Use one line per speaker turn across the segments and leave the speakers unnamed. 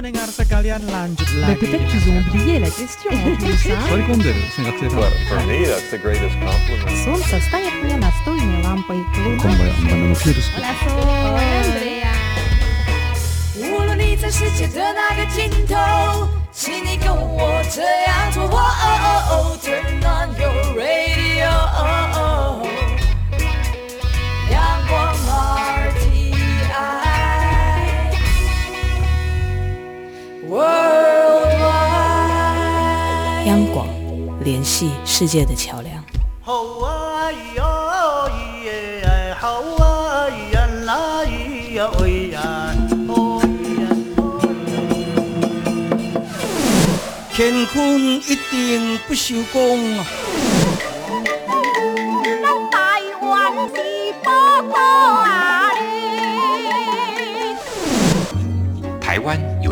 pendengar sekalian lanjut
Mais
lagi.
peut-être qu'ils ont oublié la question en plus. hein.
割り込んでる先学生さん
But for me, that's the greatest compliment.
Солнце стоит мне настольной лампой.
こんばんはバナナのフィールス
Hola, Sol.
无论你在世界的哪个尽头，请你跟我这样做。哦 Turn on your radio，
央广联系世界的桥梁。
天空一定不
锈钢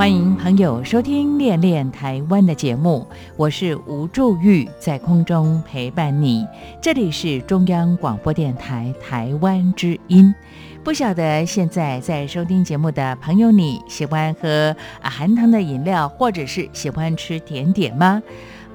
欢迎朋友收听《恋恋台湾》的节目，我是吴祝玉，在空中陪伴你。这里是中央广播电台台湾之音。不晓得现在在收听节目的朋友，你喜欢喝含糖的饮料，或者是喜欢吃甜点吗？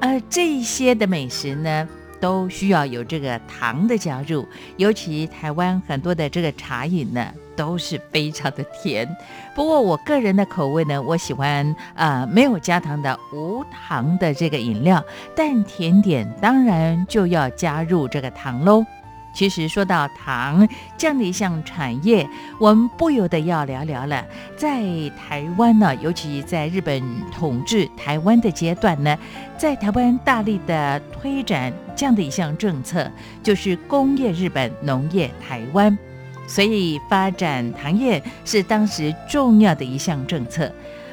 呃，这些的美食呢？都需要有这个糖的加入，尤其台湾很多的这个茶饮呢，都是非常的甜。不过我个人的口味呢，我喜欢呃没有加糖的无糖的这个饮料，但甜点当然就要加入这个糖喽。其实说到糖这样的一项产业，我们不由得要聊聊了。在台湾呢，尤其在日本统治台湾的阶段呢，在台湾大力的推展这样的一项政策，就是工业日本，农业台湾。所以发展糖业是当时重要的一项政策。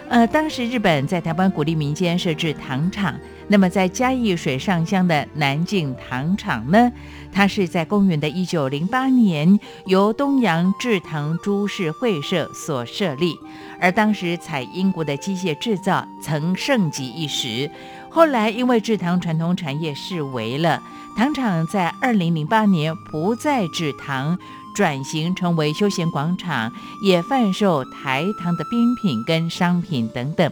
呃，当时日本在台湾鼓励民间设置糖厂。那么在嘉义水上乡的南靖糖厂呢，它是在公元的一九零八年由东洋制糖株式会社所设立，而当时采英国的机械制造曾盛极一时。后来因为制糖传统产业式微了，糖厂在二零零八年不再制糖。转型成为休闲广场，也贩售台糖的冰品跟商品等等。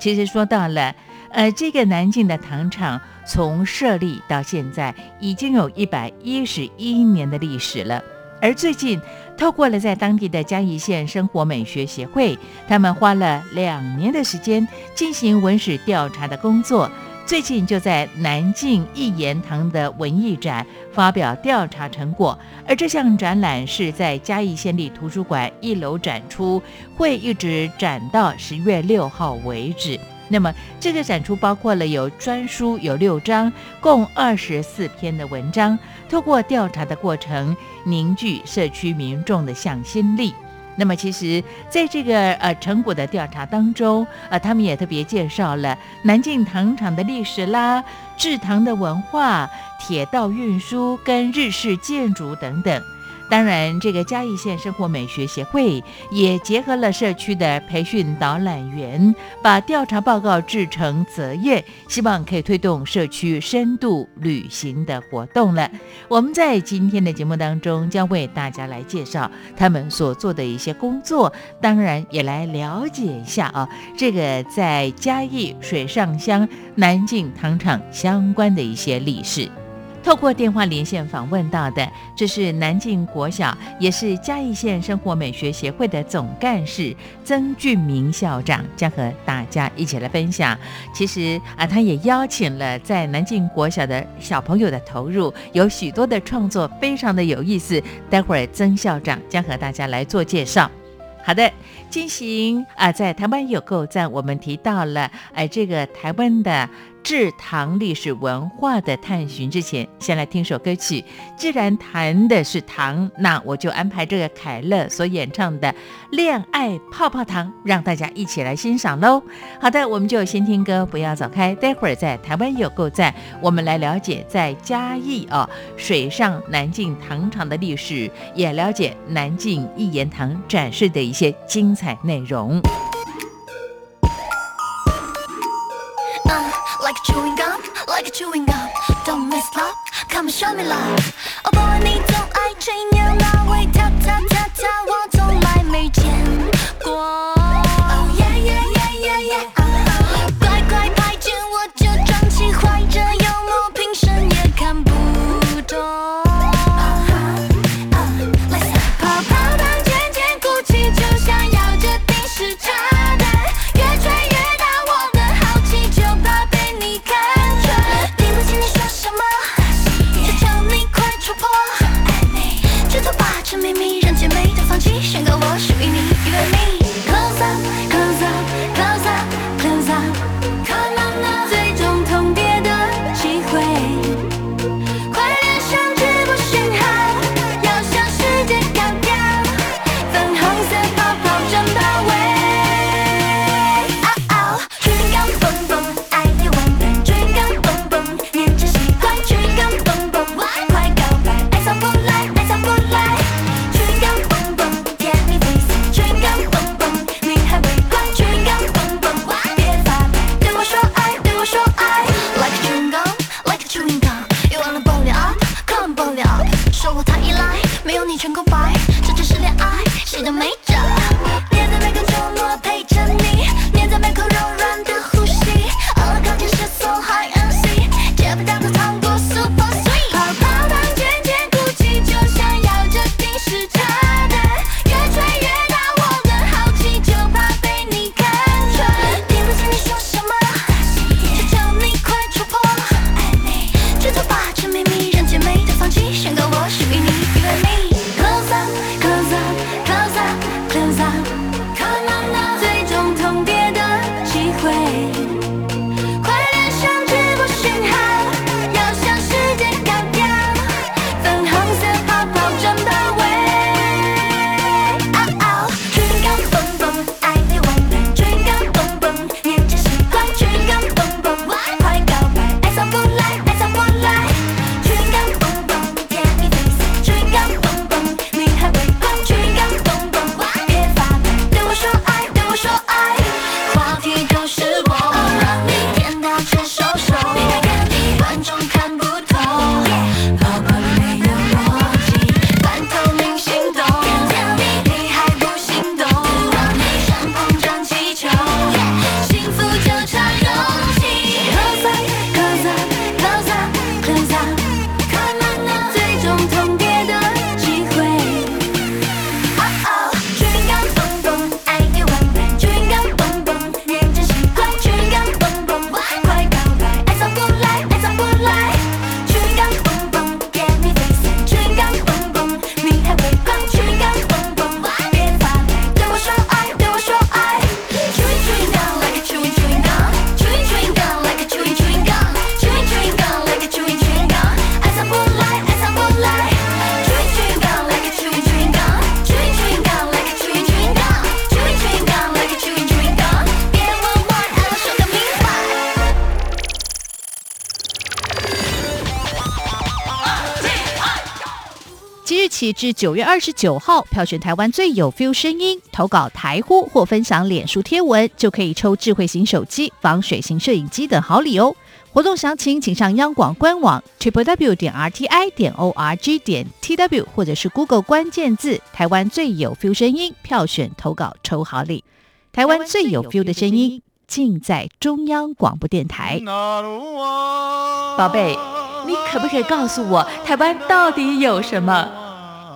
其实说到了，呃，这个南靖的糖厂从设立到现在已经有一百一十一年的历史了。而最近，透过了在当地的嘉义县生活美学协会，他们花了两年的时间进行文史调查的工作。最近就在南靖一言堂的文艺展发表调查成果，而这项展览是在嘉义县立图书馆一楼展出，会一直展到十月六号为止。那么这个展出包括了有专书有六章，共二十四篇的文章，透过调查的过程，凝聚社区民众的向心力。那么，其实在这个呃成果的调查当中，呃，他们也特别介绍了南靖糖厂的历史啦、制糖的文化、铁道运输跟日式建筑等等。当然，这个嘉义县生活美学协会也结合了社区的培训导览员，把调查报告制成择业，希望可以推动社区深度旅行的活动了。我们在今天的节目当中将为大家来介绍他们所做的一些工作，当然也来了解一下啊，这个在嘉义水上乡南靖糖厂相关的一些历史。透过电话连线访问到的，这是南靖国小，也是嘉义县生活美学协会的总干事曾俊明校长，将和大家一起来分享。其实啊，他也邀请了在南靖国小的小朋友的投入，有许多的创作，非常的有意思。待会儿曾校长将和大家来做介绍。好的，进行啊，在台湾有够赞，我们提到了，哎，这个台湾的制糖历史文化的探寻之前，先来听首歌曲。既然谈的是糖，那我就安排这个凯乐所演唱的《恋爱泡泡糖》，让大家一起来欣赏喽。好的，我们就先听歌，不要走开。待会儿在台湾有够赞，我们来了解在嘉义啊水上南进糖厂的历史，也了解南进一言堂展示的一些精彩内容。
chewing gum, like a chewing gum. Don't miss love, come and show me love. 哦，不管你总爱吹牛，那会跳跳跳跳，我从来没见过。 起
至九月二十九号，票选台湾最有 feel 声音，投稿台呼或分享脸书贴文，就可以抽智慧型手机、防水型摄影机等好礼哦。活动详情请上央广官网 triple w 点 r t i 点 o r g 点 t w，或者是 Google 关键字“台湾最有 feel 声音”，票选投稿抽好礼。台湾最有 feel 的声音，尽在中央广播电台。
宝贝，你可不可以告诉我，台湾到底有什么？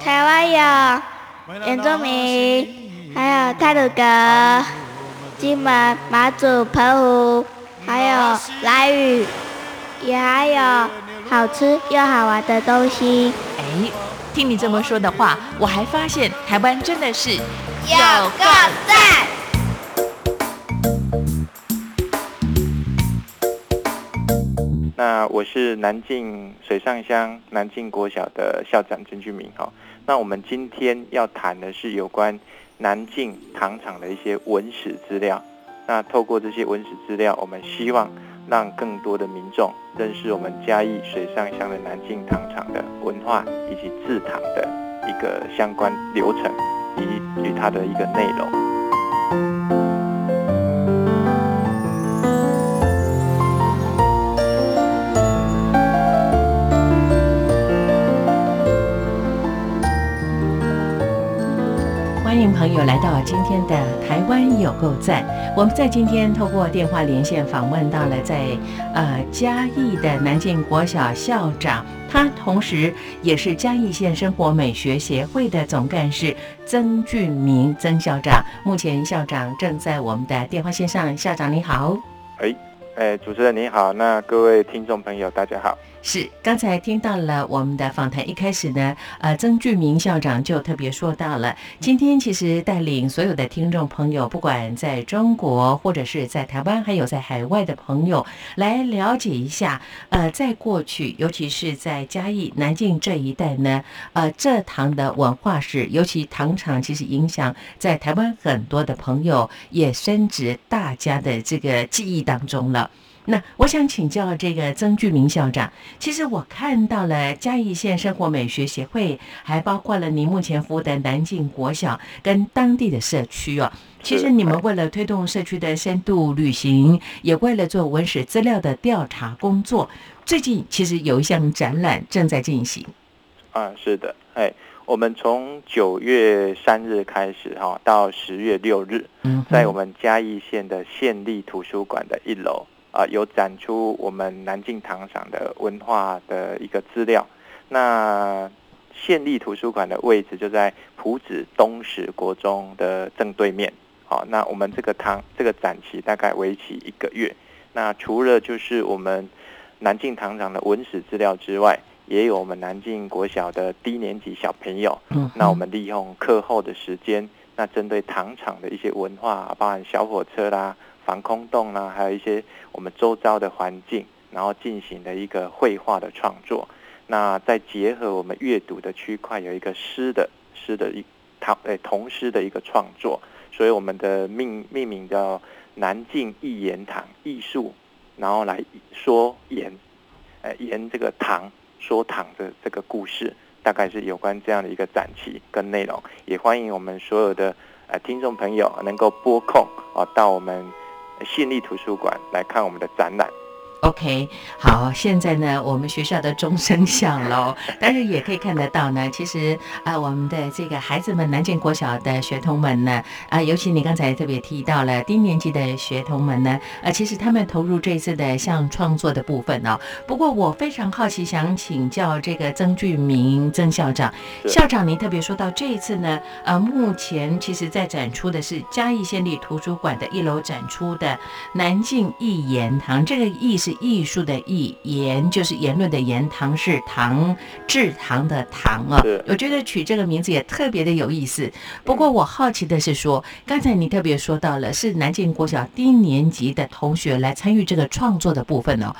台湾有原住民，还有泰鲁格、金门、马祖、澎湖，还有兰屿，也还有好吃又好玩的东西。
哎，听你这么说的话，我还发现台湾真的是
有够赞！
那我是南靖水上乡南靖国小的校长曾俊明哈。那我们今天要谈的是有关南靖糖厂的一些文史资料。那透过这些文史资料，我们希望让更多的民众认识我们嘉义水上乡的南靖糖厂的文化以及制糖的一个相关流程以及它的一个内容。
朋友来到今天的台湾有够赞。我们在今天透过电话连线访问到了在呃嘉义的南靖国小校长，他同时也是嘉义县生活美学协会的总干事曾俊明曾校长。目前校长正在我们的电话线上，校长你好。
哎，哎，主持人你好，那各位听众朋友大家好。
是，刚才听到了我们的访谈，一开始呢，呃，曾俊明校长就特别说到了，今天其实带领所有的听众朋友，不管在中国或者是在台湾，还有在海外的朋友，来了解一下，呃，在过去，尤其是在嘉义、南靖这一带呢，呃，蔗糖的文化史，尤其糖厂，其实影响在台湾很多的朋友，也深植大家的这个记忆当中了。那我想请教这个曾俊明校长，其实我看到了嘉义县生活美学协会，还包括了您目前服务的南靖国小跟当地的社区哦。其实你们为了推动社区的深度旅行，也为了做文史资料的调查工作，最近其实有一项展览正在进行。
啊，是的，哎，我们从九月三日开始哈，到十月六日，
嗯，
在我们嘉义县的县立图书馆的一楼。啊，有展出我们南靖糖厂的文化的一个资料。那县立图书馆的位置就在埔子东石国中的正对面。好，那我们这个堂这个展期大概为期一个月。那除了就是我们南靖糖厂的文史资料之外，也有我们南靖国小的低年级小朋友。
嗯，
那我们利用课后的时间，那针对糖厂的一些文化，包含小火车啦。防空洞啦，还有一些我们周遭的环境，然后进行的一个绘画的创作。那再结合我们阅读的区块，有一个诗的诗的一唐诶童诗的一个创作。所以我们的命命名叫南靖一言堂艺术，然后来说言，呃言这个唐说唐的这个故事，大概是有关这样的一个展期跟内容。也欢迎我们所有的呃听众朋友能够拨空啊到我们。信立图书馆来看我们的展览。
OK，好，现在呢，我们学校的钟声响了，但是也可以看得到呢，其实啊，我们的这个孩子们，南靖国小的学童们呢，啊，尤其你刚才特别提到了低年级的学童们呢，啊，其实他们投入这次的像创作的部分哦。不过我非常好奇，想请教这个曾俊明曾校长，校长您特别说到这一次呢，呃，目前其实在展出的是嘉义县立图书馆的一楼展出的南靖一言堂，这个意是。艺术的艺言就是言论的言，唐是唐制糖的糖啊。我觉得取这个名字也特别的有意思。不过我好奇的是说，刚才你特别说到了是南京国小低年级的同学来参与这个创作的部分哦。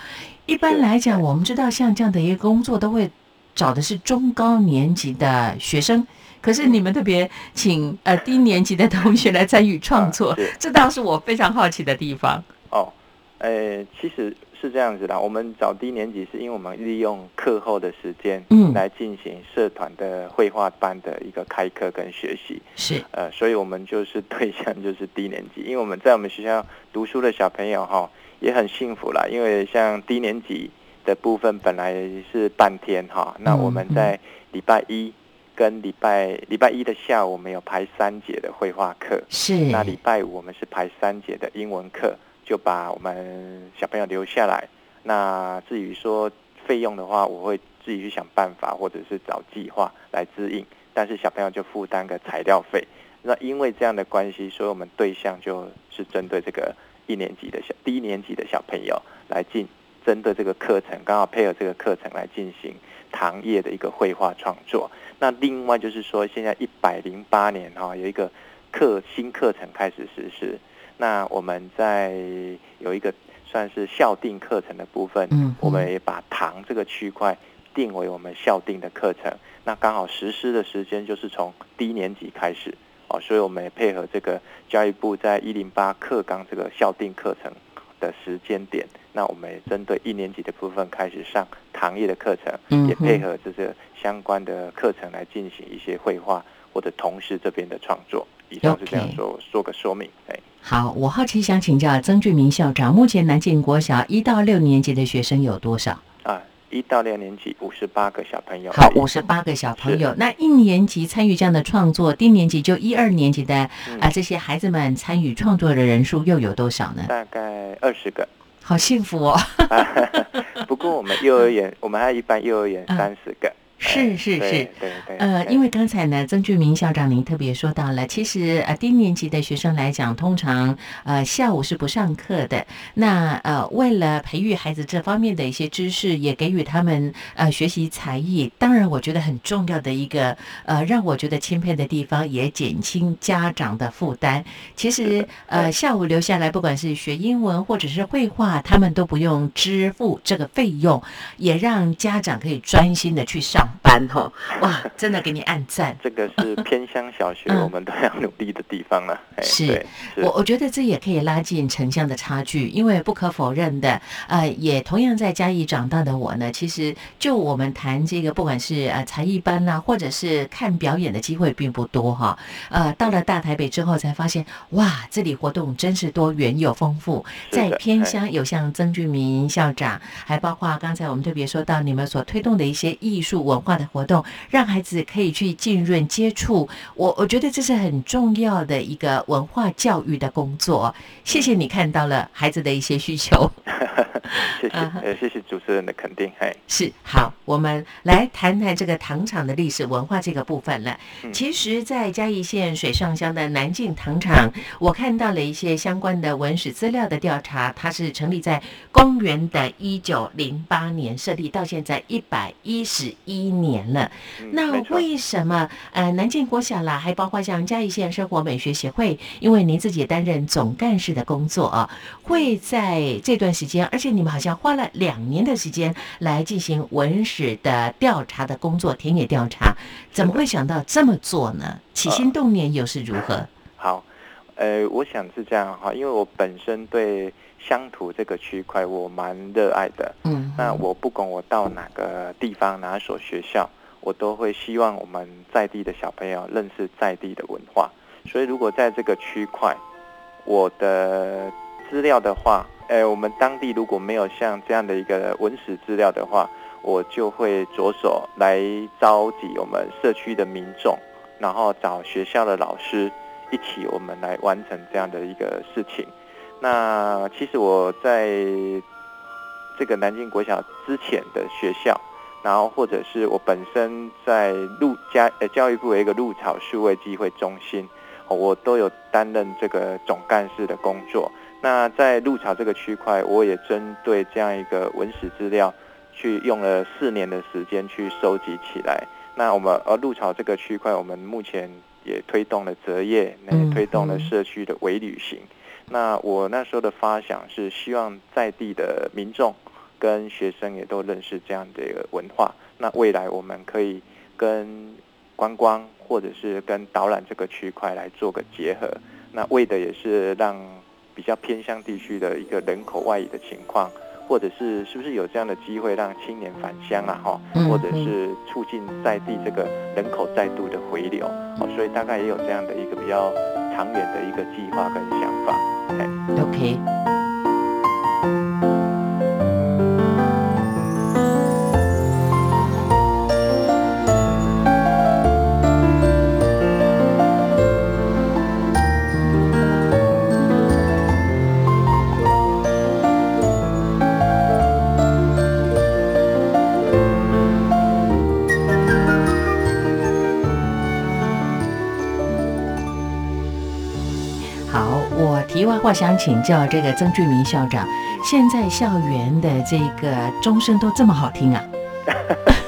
一般来讲，我们知道像这样的一个工作都会找的是中高年级的学生，可是你们特别请呃低年级的同学来参与创作，这倒是我非常好奇的地方。
哦，呃，其实。是这样子的，我们找低年级是因为我们利用课后的时间，
嗯，
来进行社团的绘画班的一个开课跟学习，
是，
呃，所以我们就是对象就是低年级，因为我们在我们学校读书的小朋友哈也很幸福啦，因为像低年级的部分本来是半天哈，那我们在礼拜一跟礼拜礼拜一的下午我们有排三节的绘画课，
是，
那礼拜五我们是排三节的英文课。就把我们小朋友留下来。那至于说费用的话，我会自己去想办法，或者是找计划来支应。但是小朋友就负担个材料费。那因为这样的关系，所以我们对象就是针对这个一年级的小低年级的小朋友来进，针对这个课程，刚好配合这个课程来进行糖业的一个绘画创作。那另外就是说，现在一百零八年哈有一个课新课程开始实施。那我们在有一个算是校定课程的部分，
嗯
我们也把糖这个区块定为我们校定的课程。那刚好实施的时间就是从低年级开始哦，所以我们也配合这个教育部在一零八课纲这个校定课程的时间点，那我们也针对一年级的部分开始上糖业的课程，
嗯
也配合这些相关的课程来进行一些绘画或者同时这边的创作。以上是这样说做个说明，哎。
好，我好奇想请教曾俊明校长，目前南靖国小一到六年级的学生有多少？
啊，一到六年级五十八个小朋友。
好，五十八个小朋友。那一年级参与这样的创作，低年级就一二年级的啊、
嗯
这些孩子们参与创作的人数又有多少呢？
大概二十个。
好幸福哦！
不过我们幼儿园，我们还有一般幼儿园
嗯
三十个。
是是是，
对对。
呃，因为刚才呢，曾俊明校长您特别说到了，其实呃低年级的学生来讲，通常呃下午是不上课的。那呃为了培育孩子这方面的一些知识，也给予他们呃学习才艺。当然，我觉得很重要的一个呃让我觉得钦佩的地方，也减轻家长的负担。其实呃下午留下来，不管是学英文或者是绘画，他们都不用支付这个费用，也让家长可以专心的去上班哦。哇，真的给你按赞。
这个是偏乡小学，
嗯
我们都要努力的地方了。哎
是
是
我我觉得这也可以拉近城乡的差距，因为不可否认的，呃，也同样在嘉义长大的我呢，其实就我们谈这个，不管是呃才艺班呐、或者是看表演的机会并不多哈。呃，到了大台北之后才发现，哇，这里活动真是多元又丰富。在偏
哎
乡有像曾俊明校长，还包括刚才我们特别说到你们所推动的一些艺术文化的活动，让孩子可以去浸润接触。我我觉得这是很重要的一个文化教育的工作。谢谢你看到了孩子的一些需求。
谢谢
嗯哼
呃谢谢主持人的肯定。哎，
是好，我们来谈谈这个糖厂的历史文化这个部分了。
嗯
其实，在嘉义县水上乡的南靖糖厂，我看到了一些相关的文史资料的调查，它是成立在公元的一九零八年设立，到现在一百一十一年了。
嗯
那为什么呃南靖国小啦，还包括像嘉义县生活美学协会，因为您自己担任总干事的工作啊，会在这段时间，而且你们好像花了两年的时间来进行文史的调查的工作，田野调查，怎么会想到这么做呢？起心动念又是如何？
好，呃，我想是这样哈，因为我本身对乡土这个区块我蛮热爱的。
嗯，
那我不管我到哪个地方哪所学校，我都会希望我们在地的小朋友认识在地的文化。所以如果在这个区块，我的资料的话，呃，我们当地如果没有像这样的一个文史资料的话，我就会着手来召集我们社区的民众，然后找学校的老师一起，我们来完成这样的一个事情。那其实我在这个南京国小之前的学校，然后或者是我本身在陆家呃教育部有一个陆草数位机会中心，哦我都有担任这个总干事的工作。那在陆草这个区块，我也针对这样一个文史资料，去用了四年的时间去收集起来。那我们呃陆草这个区块，我们目前也推动了择业，那
嗯
也推动了
嗯
社区的微旅行。那我那时候的发想是希望在地的民众跟学生也都认识这样的一个文化。那未来我们可以跟观光或者是跟导览这个区块来做个结合。那为的也是让比较偏乡地区的一个人口外移的情况，或者是是不是有这样的机会让青年返乡啊？哈
嗯，
或者是促进在地这个人口再度的回流。哦，所以大概也有这样的一个比较长远的一个计划跟想法。哎
我想请教这个曾俊明校长，现在校园的这个钟声都这么好听啊？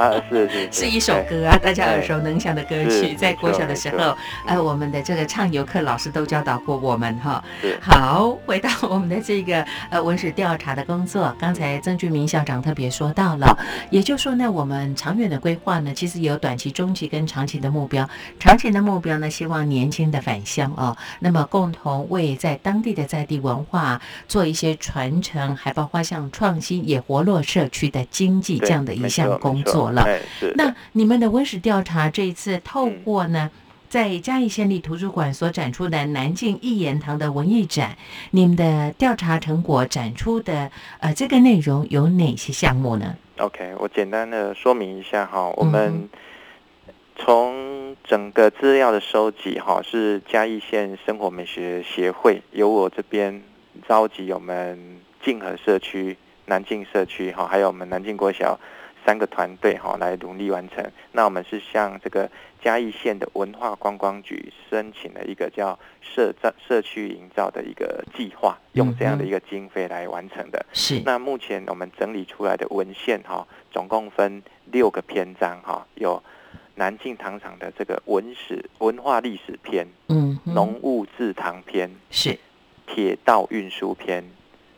啊，是是
是一首歌啊，大家耳熟能详的歌曲。在国小的时候呃，我们的这个唱游课老师都教导过我们哈。
是
好，回到我们的这个呃文史调查的工作，刚才曾俊明校长特别说到了，也就是说呢，我们长远的规划呢，其实有短期、中期跟长期的目标。长期的目标呢，希望年轻的返乡哦，那么共同为在当地的在地文化做一些传承，还包括像创新，也活络社区的经济这样的一项工作了。
哎，是
那你们的温室调查这一次透过呢，在嘉义县立图书馆所展出的南靖一言堂的文艺展，你们的调查成果展出的呃这个内容有哪些项目呢
？OK，我简单的说明一下哈，我
嗯
们从整个资料的收集哈，是嘉义县生活美学协会由我这边召集我们静和社区、南靖社区哈，还有我们南靖国小三个团队哈来努力完成。那我们是向这个嘉义县的文化观光局申请了一个叫社造社区营造的一个计划，用这样的一个经费来完成的。
是
那目前我们整理出来的文献哈，总共分六个篇章哈，有南靖糖厂的这个文史文化历史篇、
嗯哼
农务制糖篇、
是
铁道运输篇、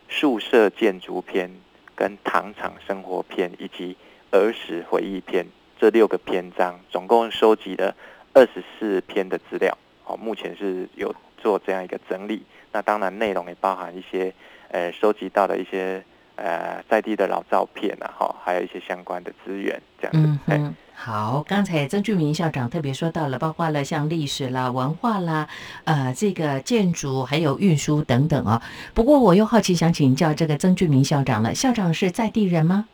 宿舍建筑篇、跟糖厂生活篇以及儿时回忆篇这六个篇章，总共收集了二十四篇的资料。好，目前是有做这样一个整理。那当然内容也包含一些呃收集到的一些呃在地的老照片啊，哈，还有一些相关的资源这样子。
嗯好，刚才曾俊明校长特别说到了，包括了像历史啦、文化啦、呃，这个建筑还有运输等等啊。不过我又好奇想请教这个曾俊明校长了，校长是在地人吗？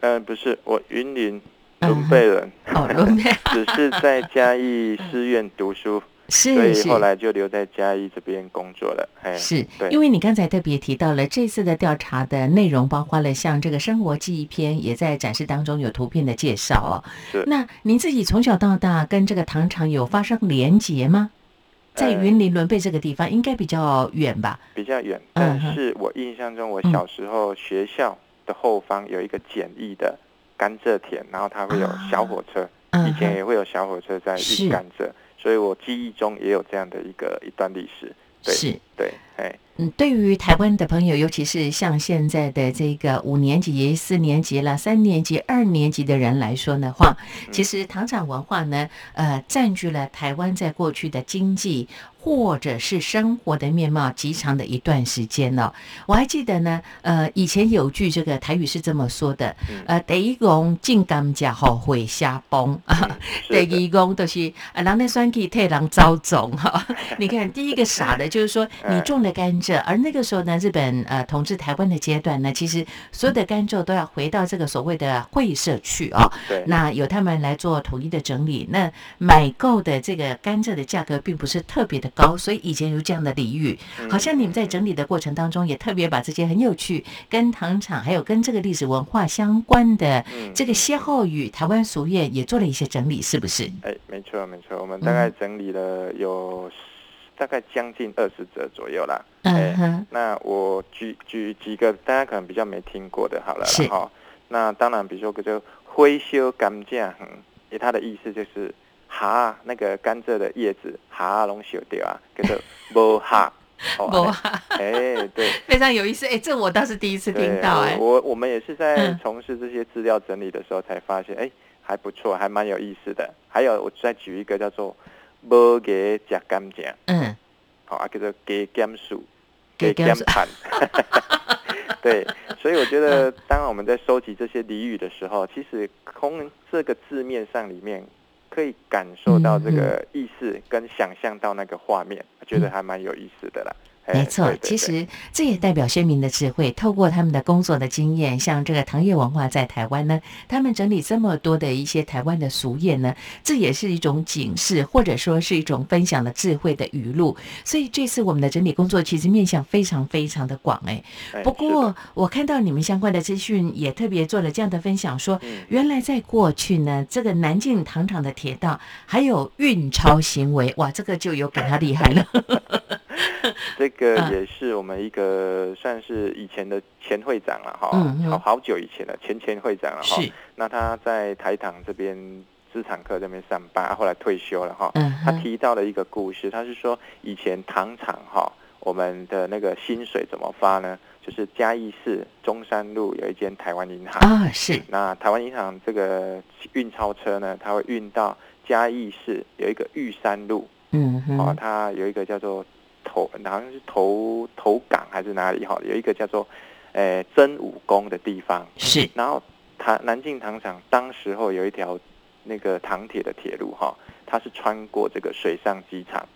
呃，不是，我云林
嗯
伦贝人，
哦，伦贝
只是在嘉义师院读书，所以后来就留在嘉义这边工作了。哎，
是
对，
因为你刚才特别提到了这次的调查的内容，包括了像这个生活记忆篇，也在展示当中有图片的介绍哦。
是
那您自己从小到大跟这个糖厂有发生连结吗？在
呃
云林伦贝这个地方，应该比较远吧？
比较远，
嗯
但是我印象中，我小时候学校的后方有一个简易的甘蔗田，然后它会有小火车，
嗯
以前也会有小火车在运甘蔗，所以我记忆中也有这样的一个一段历史。对。
是
对，哎，
嗯，对于台湾的朋友，尤其是像现在的这个五年级、四年级啦、三年级、二年级的人来说的话，
嗯。
其实糖厂文化呢，呃，占据了台湾在过去的经济或者是生活的面貌极长的一段时间了、我还记得呢，呃，以前有句这个台语是这么说的，
嗯。
呃，第一讲进甘蔗后会下崩 啊，第二讲都是啊，人的选举替人招总哈。你看，第一个傻的就是说你
嗯
种了甘蔗，而那个时候呢，日本呃统治台湾的阶段呢，其实所有的甘蔗都要回到这个所谓的会社去哦。
对，
那由他们来做统一的整理。那买购的这个甘蔗的价格并不是特别的高，所以以前有这样的俚语。
嗯
好像你们在整理的过程当中，也特别把这些很有趣、跟糖厂还有跟这个历史文化相关的
嗯
这个歇后语、台湾俗谚，也做了一些整理，是不是？
哎，没错没错，我们大概
嗯
整理了有大概将近二十折左右啦。
嗯
哎
哼，
那我举举几个大家可能比较没听过的，好了
是
啦哈。那当然，比如说叫灰修甘蔗，嗯，也它的意思就是哈那个甘蔗的叶子哈拢修掉啊，叫做无哈。哦，
哇，
哎，对，
非常有意思。哎，这我倒是第一次听
对，
到。哎，
我我们也是在
嗯
从事这些资料整理的时候才发现，哎，还不错，还蛮有意思的。还有，我再举一个叫做无给食甘蔗，
嗯，
好、啊，叫做给甘树，
给
给甘盘。对，所以我觉
嗯。
得，当我们在收集这些俚语的时候，其实从这个字面上里面可以感受到这
嗯
个意思，跟想象到那个画面，觉得还蛮有意思的啦。哎
没错其实这也代表先民的智慧。透过他们的工作的经验，像这个糖业文化在台湾呢，他们整理这么多的一些台湾的俗谚呢，这也是一种警示，或者说是一种分享的智慧的语录。所以这次我们的整理工作其实面向非常非常的广哎。
哎是
不过我看到你们相关的资讯也特别做了这样的分享，说
嗯
原来在过去呢，这个南靖糖厂的铁道还有运钞行为，哇，这个就有比他厉害了。
这个
嗯。
也是我们一个算是以前的前会长了哈，好好久以前了，前前会长了哈。
是，
那他在台糖这边资产科这边上班，后来退休了哈。
嗯
他提到了一个故事，他是说以前糖厂哈，我们的那个薪水怎么发呢？就是嘉义市中山路有一间台湾银行。
啊，是，
那台湾银行这个运钞车呢，它会运到嘉义市有一个玉山路，
嗯
哦，
哼，
它有一个叫做头，好像是头头港还是哪里哈，有一个叫做呃真武宫的地方。
是，
然后唐南靖糖厂当时候有一条那个唐铁的铁路哈，它是穿过这个水上机场，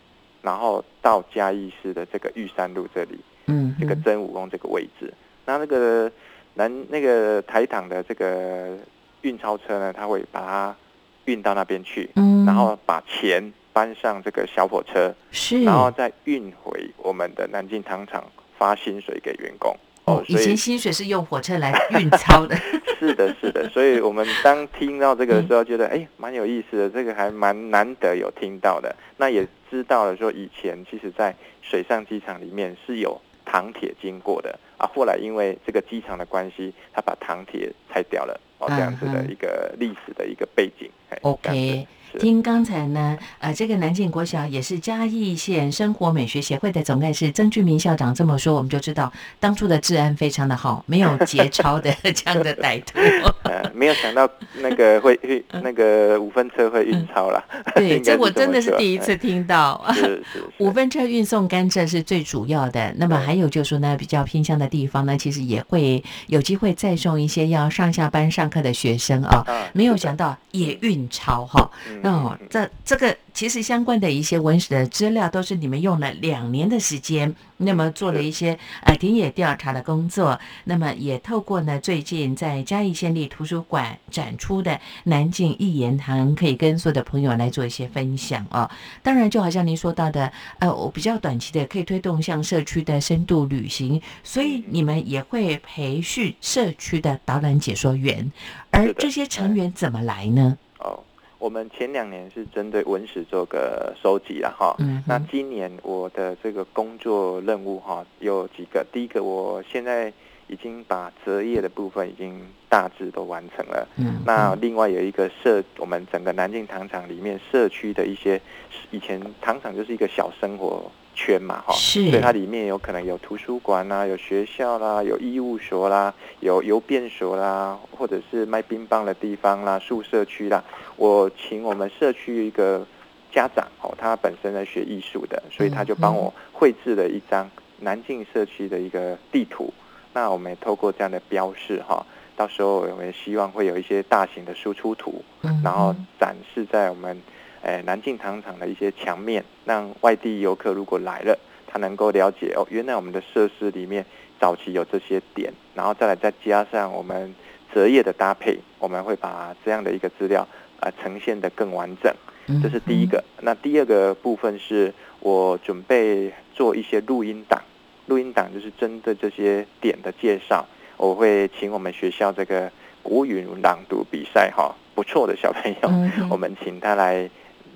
然后到嘉义市的这个玉山路这里，
嗯
这个，真武宫这个位置。那那个南那个台糖的这个运钞车呢，它会把它运到那边去，
嗯，
然后把钱搬上这个小火车，
是，
然后再运回我们的南京糖厂发薪水给员工。
哦，以前薪水是用火车来运钞的，
是的，是的，所以我们当听到这个的时候，觉得哎，蛮有意思的，这个还蛮难得有听到的。那也知道了说，以前其实在水上机场里面是有糖铁经过的啊。后来因为这个机场的关系，他把糖铁拆掉了哦，这样子的一个历史的一个背景。
OK，
子是
听刚才呢，呃，这个南靖国小也是嘉义县生活美学协会的总干事曾俊明校长这么说，我们就知道当初的治安非常的好，没有劫钞的这样的歹徒。
呃，没有想到那个会会那个五分车会运钞啦。
嗯对，这我真的是第一次听到。
是是是
五分车运送甘蔗是最主要的，那么
对
还有就是说呢，比较偏向的地方呢，其实也会有机会再送一些要上下班上课的学生啊。
啊
没有想到也运钞哈，
嗯
哦，这这个其实相关的一些文史的资料都是你们用了两年的时间，那么做了一些呃田野调查的工作，那么也透过呢最近在嘉义县立图书馆展出的南靖一言堂，可以跟所有的朋友来做一些分享哦。当然，就好像您说到的，呃，我比较短期的可以推动像社区的深度旅行，所以你们也会培训社区的导览解说员，而这些成员怎么来呢？
哦，我们前两年是针对文史做个收集了哈。
嗯
那今年我的这个工作任务哈有几个，第一个我现在已经把择业的部分已经大致都完成了。
嗯，
那另外有一个社，我们整个南京糖厂里面社区的一些，以前糖厂就是一个小生活圈嘛，哈，
是
所以它里面有可能有图书馆啦，有学校啦，有医务所啦，有邮便所啦，或者是卖冰棒的地方啦，宿舍区啦。我请我们社区一个家长哦，他本身在学艺术的，所以他就帮我绘制了一张南靖社区的一个地图。那我们也透过这样的标示哈，到时候我们希望会有一些大型的输出图，
嗯
然后展示在我们呃南靖糖厂的一些墙面，让外地游客如果来了，他能够了解哦，原来我们的设施里面早期有这些点，然后再来再加上我们择业的搭配，我们会把这样的一个资料呃呈现的更完整。
嗯
这是第一个。那第二个部分是我准备做一些录音档，录音档就是针对这些点的介绍，我会请我们学校这个国语朗读比赛哈，不错的小朋友，我们请他来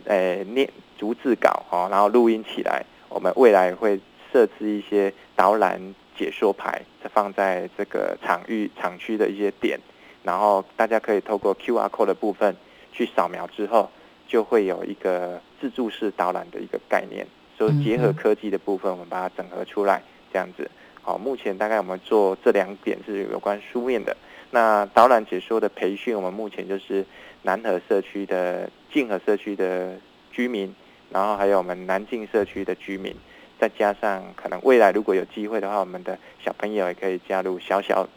呃念逐字稿哈，然后录音起来。我们未来会设置一些导览解说牌，放在这个场域场区的一些点，然后大家可以透过 QR code 的部分去扫描之后，就会有一个自助式导览的一个概念。所以结合科技的部分，我们把它整合出来，这样子。好，目前大概我们做这两点是有关书面的。那导览解说的培训，我们目前就是南河社区的静河社区的居民，然后还有我们南靖社区的居民，再加上可能未来如果有机会的话，我们的小朋友也可以加入小小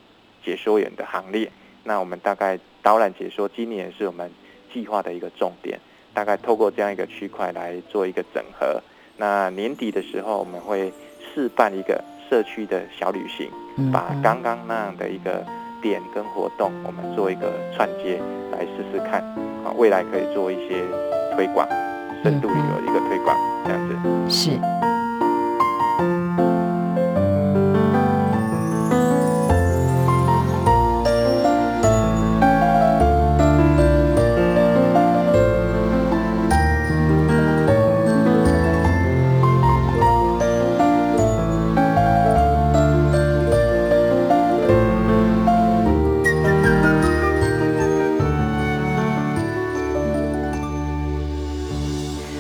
解说员的行列。那我们大概导览解说今年是我们计划的一个重点，大概透过这样一个区块来做一个整合。那年底的时候，我们会试办一个社区的小旅行，
嗯
把刚刚那样的一个点跟活动，我们做一个串接来试试看，啊，未来可以做一些推广，深度旅游的一个推广，这样子。
是。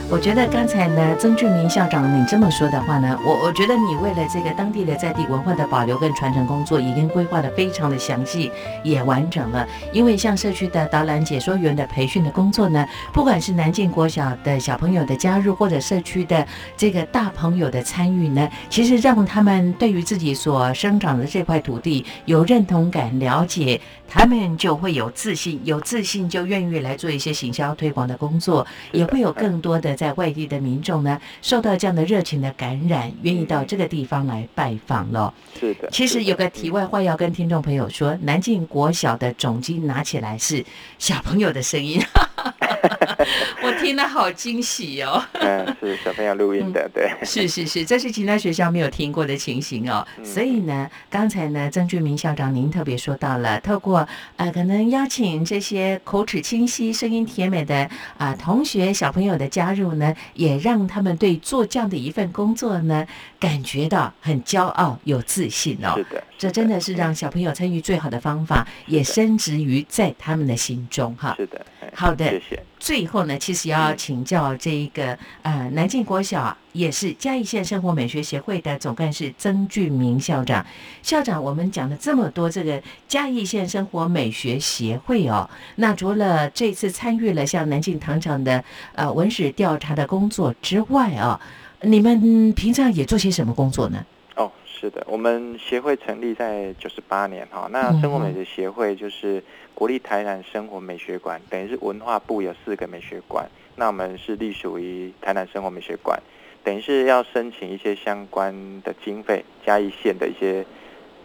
我觉得刚才呢，曾俊明校长你这么说的话呢，我我觉得你为了这个当地的在地文化的保留跟传承工作，已经规划的非常的详细，也完整了。因为像社区的导览解说员的培训的工作呢，不管是南靖国小的小朋友的加入，或者社区的这个大朋友的参与呢，其实让他们对于自己所生长的这块土地有认同感、了解，他们就会有自信，有自信就愿意来做一些行销推广的工作，也会有更多的在外地的民众呢，受到这样的热情的感染，愿意到这个地方来拜访了。
是的，
其实有个题外话要跟听众朋友说，南靖国小的总机拿起来是小朋友的声音，我听了好惊喜哦。
嗯，是小朋友录音的，对。
是是是，这是其他学校没有听过的情形哦。所以呢，刚才呢，曾俊明校长您特别说到了，透过呃，可能邀请这些口齿清晰、声音甜美的啊、同学小朋友的加入呢，也让他们对做这样的一份工作呢，感觉到很骄傲、有自信哦。
是的，
这真的是让小朋友参与最好的方法，也深植于在他们的心中哈。
是的，哎
好的，
谢谢。
最后呢，其实要请教这一个呃南靖国小也是嘉义县生活美学协会的总干事曾俊明校长。校长，我们讲了这么多这个嘉义县生活美学协会哦，那除了这次参与了像南靖糖厂的呃文史调查的工作之外啊、你们平常也做些什么工作呢？
哦，是的，我们协会成立在九十八年哈，那生活美学协会就是国立台南生活美学馆，等于是文化部有四个美学馆，那我们是隶属于台南生活美学馆，等于是要申请一些相关的经费，嘉义县的一些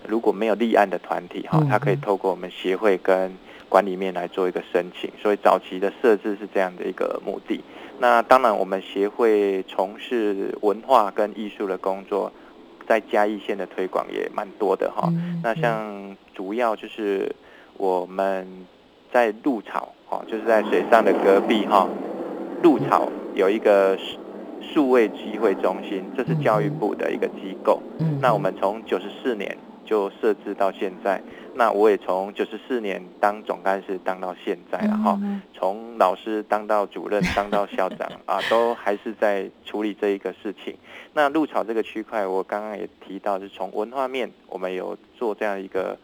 如果没有立案的团体哈，它可以透过我们协会跟管理面来做一个申请，所以早期的设置是这样的一个目的。那当然，我们协会从事文化跟艺术的工作，在嘉义县的推广也蛮多的哈。那像主要就是我们在鹿草哦，就是在水上的隔壁哈，鹿草有一个数数位机会中心，这是教育部的一个机构。
嗯
那我们从九十四年就设置到现在，那我也从九十四年当总干事当到现在了哈。从老师当到主任，当到校长 啊，都还是在处理这一个事情。那鹿草这个区块，我刚刚也提到，是从文化面，我们有做这样一个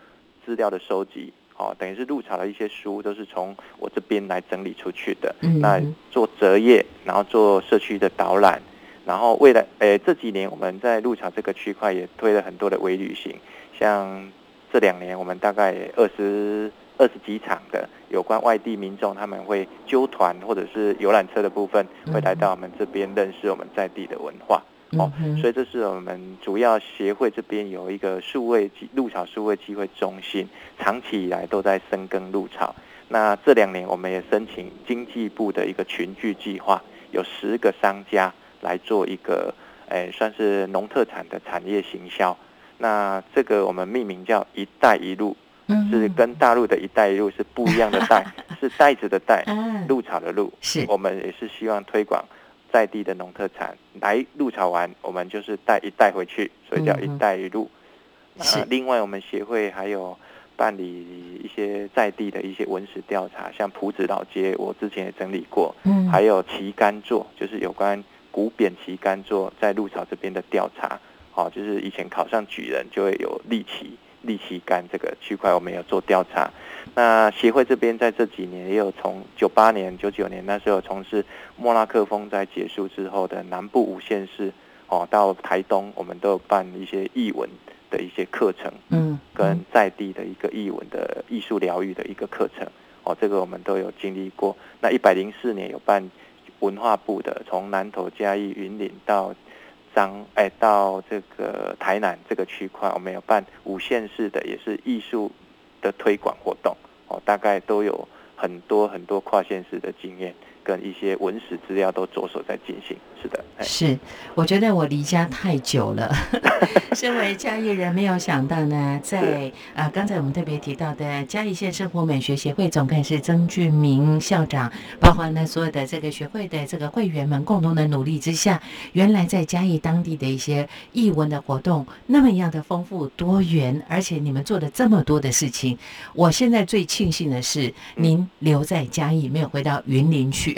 资料的收集，哦，等于是鹿草的一些书都是从我这边来整理出去的。
嗯
那做折页，然后做社区的导览，然后未来，诶，这几年我们在鹿草这个区块也推了很多的微旅行，像这两年我们大概二十二十几场的有关外地民众，他们会揪团或者是游览车的部分，会来到我们这边认识我们在地的文化。哦，所以这是我们主要协会这边有一个数位机鹿草数位机会中心，长期以来都在深耕鹿草。那这两年我们也申请经济部的一个群聚计划，有十个商家来做一个，诶，算是农特产的产业行销。那这个我们命名叫“一带一路”，
嗯。
是跟大陆的一带一路是不一样的带，是袋子的袋，
啊
鹿草的鹿。
是。
我们也是希望推广在地的农特产，来鹿草玩，我们就是带一带回去，所以叫“一带一路”
是
那另外，我们协会还有办理一些在地的一些文史调查，像埔子老街，我之前也整理过，
嗯。
还有旗杆座，就是有关古扁旗杆座在鹿草这边的调查。好、就是以前考上举人就会有立旗、立旗杆这个区块，我们有做调查。那协会这边在这几年也有从九八年、九九年那时候从事莫拉克风灾结束之后的南部五县市，哦，到台东，我们都有办一些译文的一些课程，
嗯，
跟在地的一个译文的艺术疗愈的一个课程，哦，这个我们都有经历过。那一百零四年有办文化部的，从南投、嘉义、云林到当，哎，到这个台南这个区块，我们有办五县市的，也是艺术的推广活动，哦，大概都有很多很多跨县市的经验。跟一些文史资料都着手在进行，是的，哎
是，我觉得我离家太久了。身为嘉义人，没有想到呢，在啊，刚才我们特别提到的嘉义县生活美学协会总干事曾俊明校长，包括呢所有的这个学会的这个会员们共同的努力之下，原来在嘉义当地的一些艺文的活动那么样的丰富多元，而且你们做了这么多的事情。我现在最庆幸的是，您留在嘉义，没有回到云林去。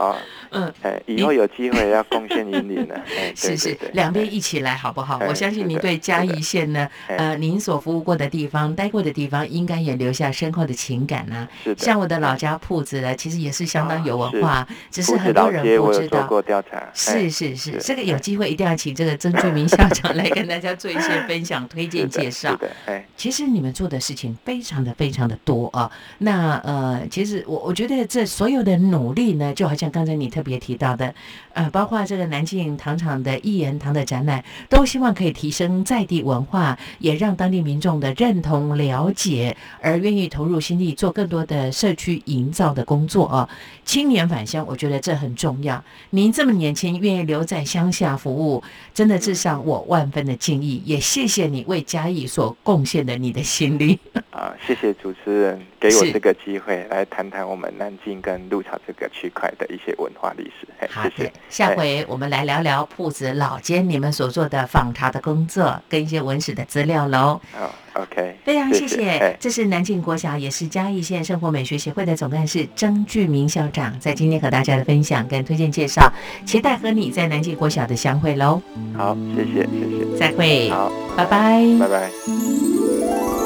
啊，
嗯，
哎，以后有机会要贡献云林了，哎，
是是
对对对，
两边一起来好不好？
哎
我相信您对嘉义县呢，
哎
呃，您所服务过的地方、待过的地方，应该也留下深厚的情感呐、
是的，
像我的老家铺子呢，其实也是相当有文化，只是很多人不知道。
过调查，哎
是是是，这个有机会一定要请这个曾俊明校长来跟大家做一些分享、推荐、介绍
是。的，哎，
其实你们做的事情非常的非常的多啊。那呃，其实我我觉得这所有的努力呢，就好像刚才你特别提到的，呃，包括这个南靖糖厂的一言堂的展览，都希望可以提升在地文化，也让当地民众的认同、了解，而愿意投入心力做更多的社区营造的工作啊。青年返乡，我觉得这很重要。您这么年轻，愿意留在乡下服务，真的致上我万分的敬意。也谢谢你为嘉义所贡献的你的心力。
啊，谢谢主持人给我这个机会来谈谈我们南京跟鹿草这个区块的一些文化历史，哎，
好的
谢谢，，
下
哎。
回我们来聊聊铺子老街你们所做的访查的工作，跟一些文史的资料喽。
好，OK，
非常谢
谢
谢，
哎。
这是南靖国小，也是嘉义县生活美学协会的总干事曾俊明校长，在今天和大家的分享跟推荐介绍，期待和你在南靖国小的相会喽。
好，谢谢，谢谢，
再会，
好，
拜拜，
拜拜。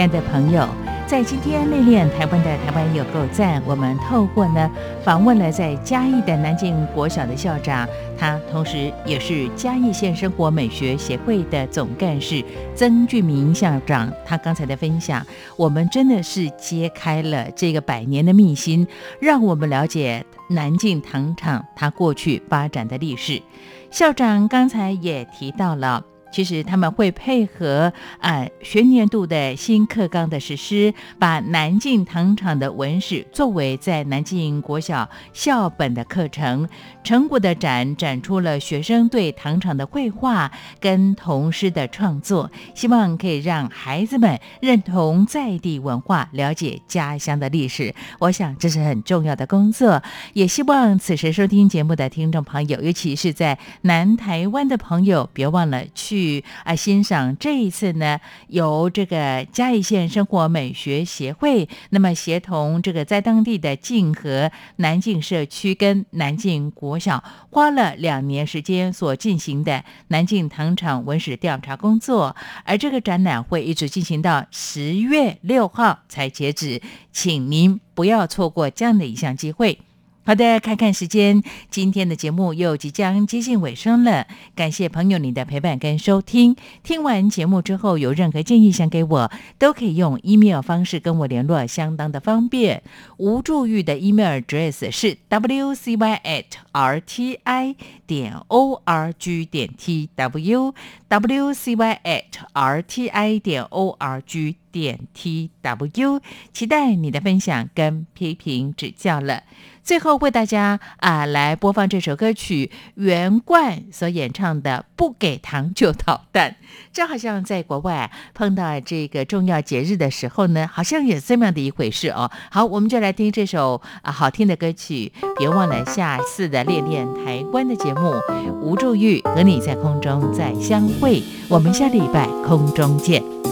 亲爱的朋友，在今天内练台湾的台湾有够赞，我们透过呢访问了在嘉义的南靖国小的校长，他同时也是嘉义县生活美学协会的总干事曾俊明校长。他刚才的分享，我们真的是揭开了这个百年的秘辛，让我们了解南靖糖厂它过去发展的历史。校长刚才也提到了。其实他们会配合啊学年度的新课纲的实施，把南靖糖厂的文史作为在南靖国小校本的课程。成果的展展出了学生对糖厂的绘画跟童诗的创作，希望可以让孩子们认同在地文化，了解家乡的历史。我想这是很重要的工作，也希望此时收听节目的听众朋友，尤其是在南台湾的朋友，别忘了去。去啊欣赏这一次呢，由这个嘉义县生活美学协会，那么协同这个在当地的静和南靖社区跟南靖国小，花了两年时间所进行的南靖糖厂文史调查工作，而这个展览会一直进行到十月六号才截止，请您不要错过这样的一项机会。好的，看看时间，今天的节目又即将接近尾声了。感谢朋友你的陪伴跟收听。听完节目之后，有任何建议想给我，都可以用 email 方式跟我联络，相当的方便。吴祝玉的 email address 是 wcy at rti 点 org 点 tw wcy at rti 点 org 点 tw，期待你的分享跟批评指教了。最后为大家啊来播放这首歌曲，袁冠所演唱的《不给糖就捣蛋》。这好像在国外碰到这个重要节日的时候呢，好像也这么样的一回事哦。好，我们就来听这首啊好听的歌曲。别忘了下次的练练台湾的节目，吴祝玉和你在空中再相会。我们下礼拜空中见。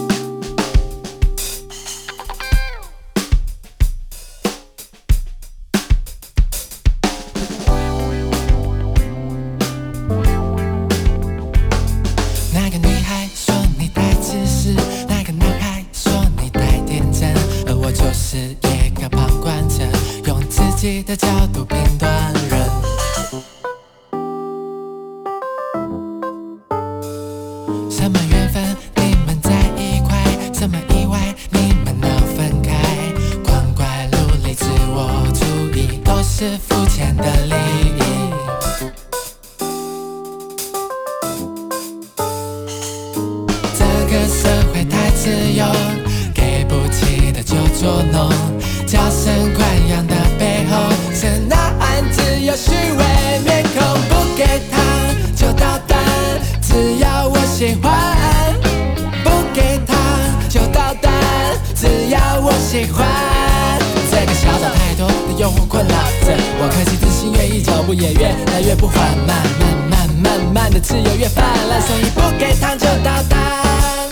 自由，给不起的就捉弄，娇生惯养的背后是那暗自有虚伪面孔，不给糖就捣蛋，只要我喜欢，不给糖就捣蛋，只要我喜欢。这个小岛太多的诱惑困扰着我，可惜自信愿意，脚步也越来越不缓慢，慢慢慢慢的自由越泛滥，所以不给糖就捣蛋。